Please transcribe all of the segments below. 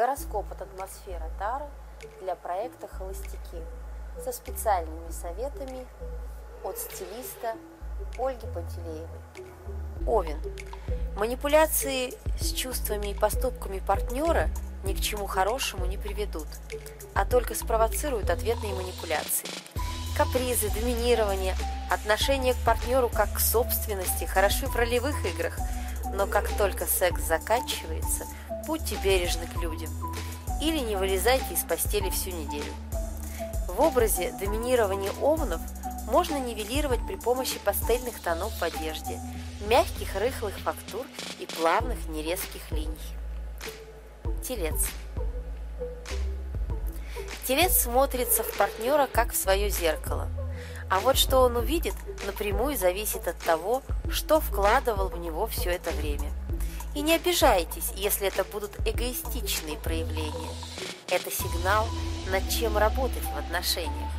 Гороскоп от атмосфера Тара для проекта «Холостяки» со специальными советами от стилиста Ольги Пантелеевой. Овен. Манипуляции с чувствами и поступками партнера ни к чему хорошему не приведут, а только спровоцируют ответные манипуляции. Капризы, доминирование, отношение к партнеру как к собственности хороши в ролевых играх, но как только секс заканчивается, будьте бережны к людям или не вылезайте из постели всю неделю. В образе доминирования овнов можно нивелировать при помощи пастельных тонов в одежде, мягких рыхлых фактур и плавных нерезких линий. Телец. Телец смотрится в партнера как в свое зеркало. А вот что он увидит, напрямую зависит от того, что вкладывал в него все это время. И не обижайтесь, если это будут эгоистичные проявления. Это сигнал, над чем работать в отношениях.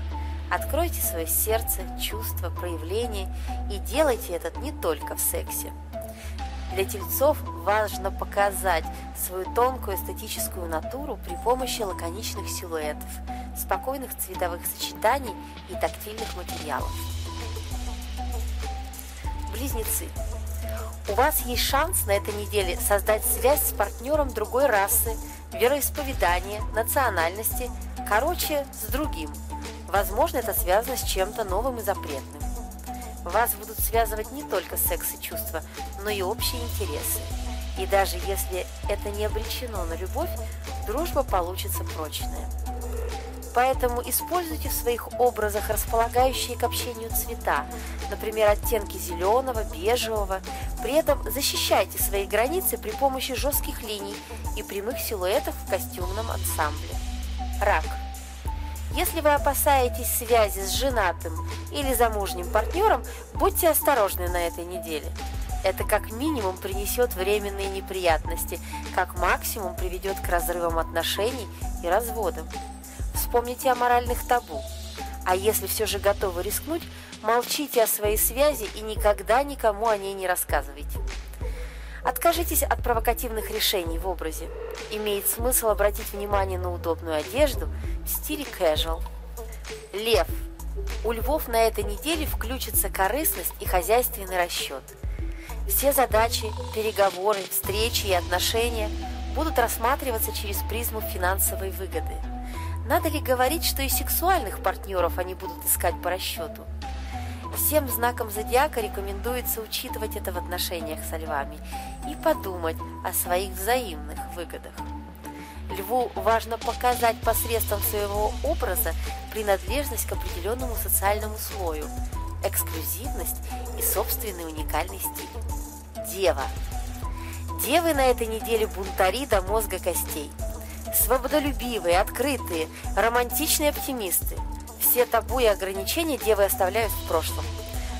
Откройте свое сердце, чувства, проявления и делайте это не только в сексе. Для тельцов важно показать свою тонкую эстетическую натуру при помощи лаконичных силуэтов, спокойных цветовых сочетаний и тактильных материалов. Близнецы. У вас есть шанс на этой неделе создать связь с партнером другой расы, вероисповедания, национальности, короче, с другим. Возможно, это связано с чем-то новым и запретным. Вас будут связывать не только секс и чувства, но и общие интересы. И даже если это не обречено на любовь, дружба получится прочная. Поэтому используйте в своих образах располагающие к общению цвета, например, оттенки зеленого, бежевого. При этом защищайте свои границы при помощи жестких линий и прямых силуэтов в костюмном ансамбле. Рак – если вы опасаетесь связи с женатым или замужним партнером, будьте осторожны на этой неделе. Это как минимум принесет временные неприятности, как максимум приведет к разрывам отношений и разводам. Вспомните о моральных табу. А если все же готовы рискнуть, молчите о своей связи и никогда никому о ней не рассказывайте. Откажитесь от провокативных решений в образе. Имеет смысл обратить внимание на удобную одежду в стиле casual. Лев. У львов на этой неделе включится корыстность и хозяйственный расчет. Все задачи, переговоры, встречи и отношения будут рассматриваться через призму финансовой выгоды. Надо ли говорить, что и сексуальных партнеров они будут искать по расчету? Всем знакам зодиака рекомендуется учитывать это в отношениях со львами и подумать о своих взаимных выгодах. Льву важно показать посредством своего образа принадлежность к определенному социальному слою, эксклюзивность и собственный уникальный стиль. Дева. Девы на этой неделе бунтари до мозга костей. Свободолюбивые, открытые, романтичные оптимисты – все табу и ограничения девы оставляют в прошлом.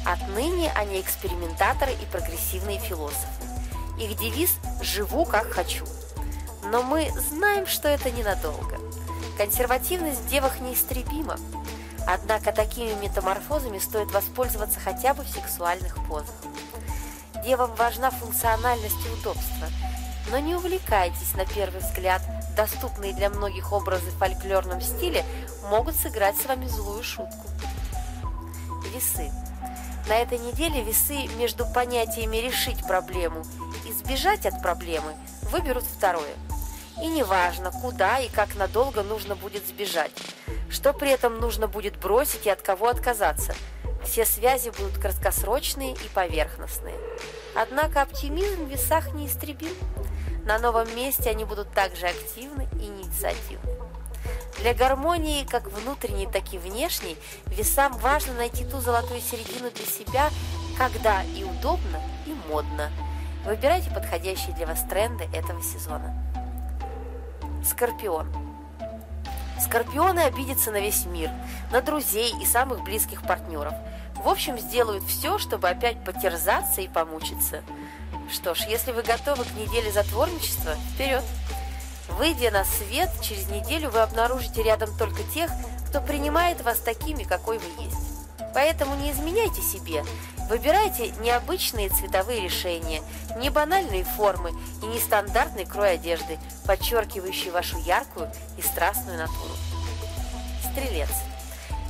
Отныне они экспериментаторы и прогрессивные философы. Их девиз «Живу как хочу». Но мы знаем, что это ненадолго. Консервативность в девах неистребима. Однако такими метаморфозами стоит воспользоваться хотя бы в сексуальных позах. Девам важна функциональность и удобство. Но не увлекайтесь на первый взгляд доступные для многих образы в фольклорном стиле, могут сыграть с вами злую шутку. Весы. На этой неделе весы между понятиями «решить проблему» и «сбежать от проблемы» выберут второе. И неважно, куда и как надолго нужно будет сбежать, что при этом нужно будет бросить и от кого отказаться. Все связи будут краткосрочные и поверхностные. Однако оптимизм в весах неистребим. На новом месте они будут также активны и инициативны. Для гармонии, как внутренней, так и внешней, весам важно найти ту золотую середину для себя, когда и удобно, и модно. Выбирайте подходящие для вас тренды этого сезона. Скорпион. Скорпионы обидятся на весь мир, на друзей и самых близких партнеров. В общем, сделают все, чтобы опять потерзаться и помучиться. Что ж, если вы готовы к неделе затворничества, вперед! Выйдя на свет, через неделю вы обнаружите рядом только тех, кто принимает вас такими, какой вы есть. Поэтому не изменяйте себе, Выбирайте необычные цветовые решения, не банальные формы и нестандартный крой одежды, подчеркивающий вашу яркую и страстную натуру. Стрелец.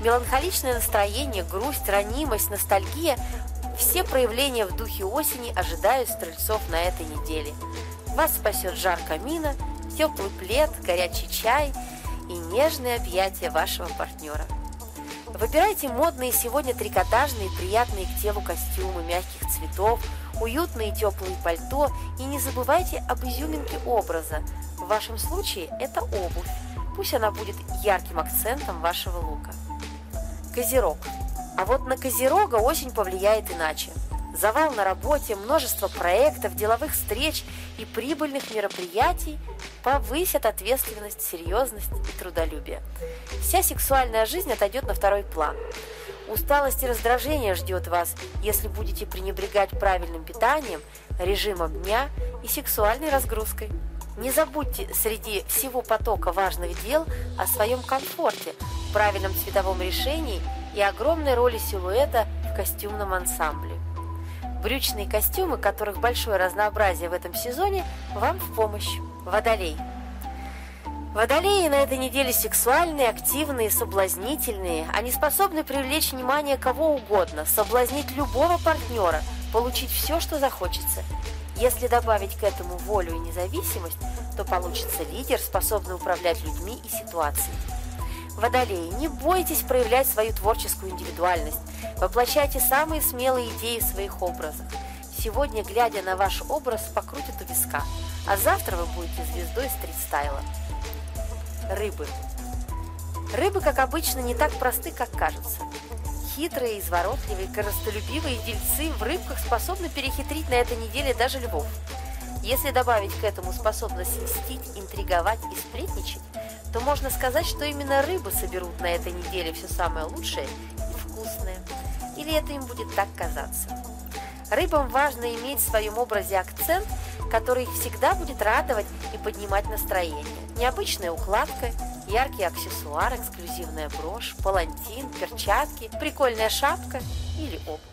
Меланхоличное настроение, грусть, ранимость, ностальгия – все проявления в духе осени ожидают стрельцов на этой неделе. Вас спасет жар камина, теплый плед, горячий чай и нежные объятия вашего партнера. Выбирайте модные сегодня трикотажные, приятные к телу костюмы мягких цветов, уютные теплые пальто и не забывайте об изюминке образа. В вашем случае это обувь. Пусть она будет ярким акцентом вашего лука. Козерог. А вот на Козерога осень повлияет иначе. Завал на работе, множество проектов, деловых встреч и прибыльных мероприятий повысят ответственность, серьезность и трудолюбие. Вся сексуальная жизнь отойдет на второй план. Усталость и раздражение ждет вас, если будете пренебрегать правильным питанием, режимом дня и сексуальной разгрузкой. Не забудьте среди всего потока важных дел о своем комфорте, правильном цветовом решении и огромной роли силуэта в костюмном ансамбле. Брючные костюмы, которых большое разнообразие в этом сезоне, вам в помощь. Водолей. Водолеи на этой неделе сексуальные, активные, соблазнительные. Они способны привлечь внимание кого угодно, соблазнить любого партнера, получить все, что захочется. Если добавить к этому волю и независимость, то получится лидер, способный управлять людьми и ситуацией. Водолеи, не бойтесь проявлять свою творческую индивидуальность. Воплощайте самые смелые идеи в своих образах. Сегодня, глядя на ваш образ, покрутит у виска, а завтра вы будете звездой стрит-стайла. Рыбы. Рыбы, как обычно, не так просты, как кажется. Хитрые, изворотливые, коростолюбивые дельцы в рыбках способны перехитрить на этой неделе даже львов. Если добавить к этому способность мстить, интриговать и сплетничать, то можно сказать, что именно рыбы соберут на этой неделе все самое лучшее и вкусное. Или это им будет так казаться. Рыбам важно иметь в своем образе акцент, который их всегда будет радовать и поднимать настроение. Необычная укладка, яркий аксессуар, эксклюзивная брошь, палантин, перчатки, прикольная шапка или обувь.